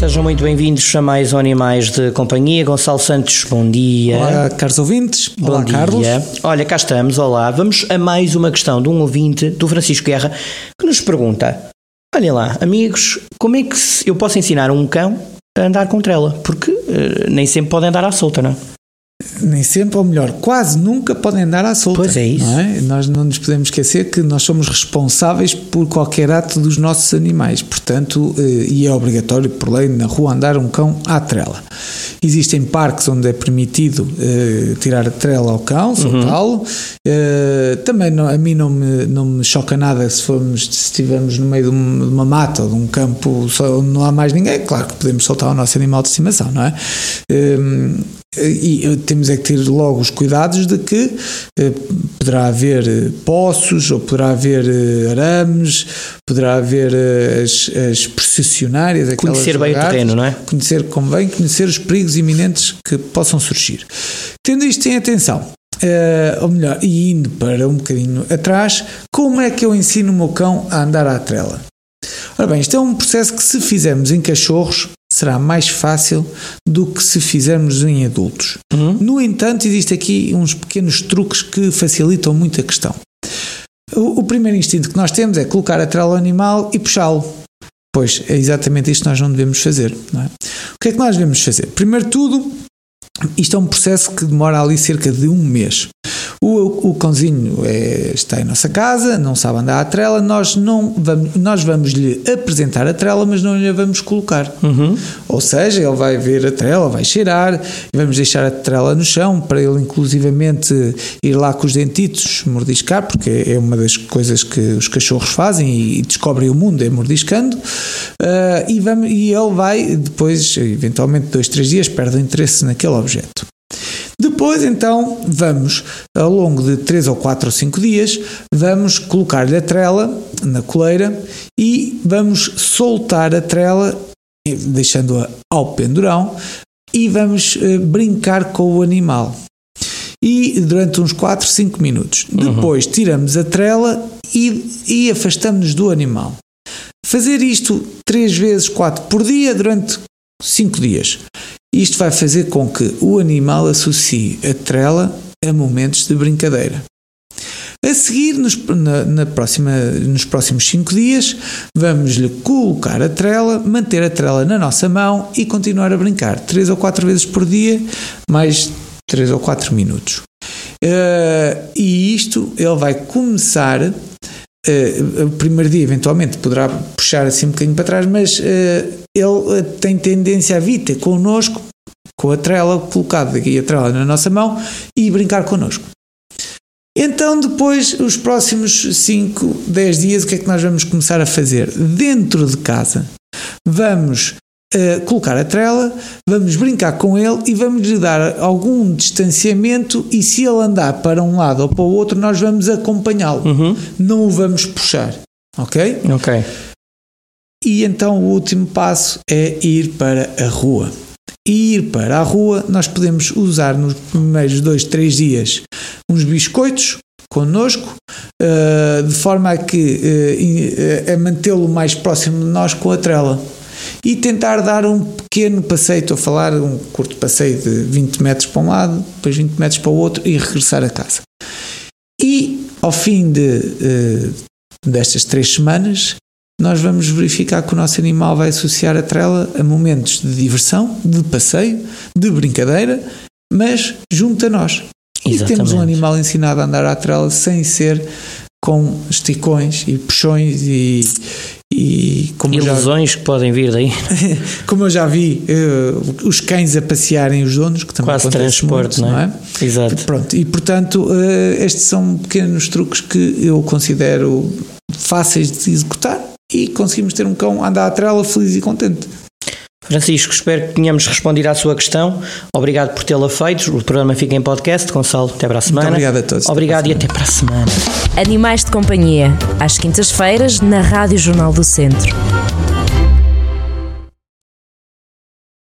Sejam muito bem-vindos a mais um Animais de Companhia. Gonçalo Santos, bom dia. Olá, caros ouvintes. Bom Olá, dia. Carlos. Olha, cá estamos, olá. Vamos a mais uma questão de um ouvinte, do Francisco Guerra, que nos pergunta: Olhem lá, amigos, como é que eu posso ensinar um cão a andar com trela? Porque eh, nem sempre pode andar à solta, não é? Nem sempre, ou melhor, quase nunca podem andar à solta. Pois é isso. não é? Nós não nos podemos esquecer que nós somos responsáveis por qualquer ato dos nossos animais. Portanto, eh, e é obrigatório, por lei, na rua andar um cão à trela. Existem parques onde é permitido eh, tirar a trela ao cão, soltá-lo. Eh, também não- a mim não me, não me choca nada se formos, se estivermos no meio de um- de uma mata ou de um campo onde não há mais ninguém. Claro que podemos soltar o nosso animal de estimação, não é? Eh, e temos é que ter logo os cuidados de que eh, poderá haver eh, poços ou poderá haver eh, arames, poderá haver as, as processionárias, Conhecer bem o lagartas. terreno, não é? Conhecer convém, conhecer os perigos iminentes que possam surgir. Tendo isto em atenção, ou melhor, e indo para um bocadinho atrás, como é que eu ensino o meu cão a andar à trela? Ora bem, isto é um processo que se fizermos em cachorros será mais fácil do que se fizermos em adultos. No entanto, existe aqui uns pequenos truques que facilitam muito a questão. O, o primeiro instinto que nós temos é colocar a trela ao animal e puxá-lo. Pois é exatamente isto que nós não devemos fazer. não é? O que é que nós devemos fazer? Primeiro tudo, isto é um processo que demora ali cerca de um mês. O, cãozinho é- está em nossa casa, não sabe andar à trela, nós, não vamos, nós vamos lhe apresentar a trela, mas não lhe vamos colocar. Ou seja, ele vai ver a trela, vai cheirar, vamos deixar a trela no chão para ele, inclusivamente, ir lá com os dentitos mordiscar, porque é uma das coisas que os cachorros fazem e, descobrem o mundo, é mordiscando. Ah, e, vamos, e ele vai, depois, eventualmente, dois, três dias, perde o interesse naquele objeto. Depois, então, vamos, ao longo de 3 ou 4 ou 5 dias, vamos colocar-lhe a trela na coleira e vamos soltar a trela, eh, deixando-a ao pendurão, e vamos eh, brincar com o animal. E durante uns 4, 5 minutos. Depois tiramos a trela e, e afastamos-nos do animal. Fazer isto 3 vezes 4 por dia durante 5 dias. Isto vai fazer com que o animal associe a trela a momentos de brincadeira. A seguir, nos, na, na próxima, nos próximos 5 dias, vamos-lhe colocar a trela, manter a trela na nossa mão e continuar a brincar 3 ou 4 vezes por dia, mais 3 ou 4 minutos. Eh, e isto ele vai começar Uh, o primeiro dia eventualmente poderá puxar assim um bocadinho para trás, mas uh, ele uh, tem tendência a vir ter connosco, com a trela colocada aqui a trela na nossa mão e brincar connosco. Então, depois, os próximos 5, 10 dias, o que é que nós vamos começar a fazer? Dentro de casa, vamos uh, colocar a trela, vamos brincar com ele e vamos lhe dar algum distanciamento. E se ele andar para um lado ou para o outro, nós vamos acompanhá-lo, não o vamos puxar. Ok? Ok. E então o último passo é ir para a rua. E ir para a rua, nós podemos usar nos primeiros dois, três dias uns biscoitos connosco, uh, de forma a que uh, a mantê-lo mais próximo de nós com a trela. E tentar dar um pequeno passeio, estou a falar um curto passeio de 20 metros para um lado, depois 20 metros para o outro e regressar a casa. E ao fim de, destas três semanas, nós vamos verificar que o nosso animal vai associar a trela a momentos de diversão, de passeio, de brincadeira, mas junto a nós. E temos um animal ensinado a andar à trela sem ser com esticões e puxões e, e como ilusões já, que podem vir daí. como eu já vi uh, os cães a passearem os donos, que também Quase transporte, muito, não, é? não é? Exato. Pronto, e portanto, uh, estes são pequenos truques que eu considero fáceis de executar e conseguimos ter um cão a andar à trela feliz e contente. Francisco, espero que tenhamos respondido à sua questão. Obrigado por tê-la feito. O programa fica em podcast. Gonçalo, até para a semana. Muito obrigado a todos. Obrigado e até para a semana. Animais de Companhia, às quintas-feiras, na Rádio Jornal do Centro.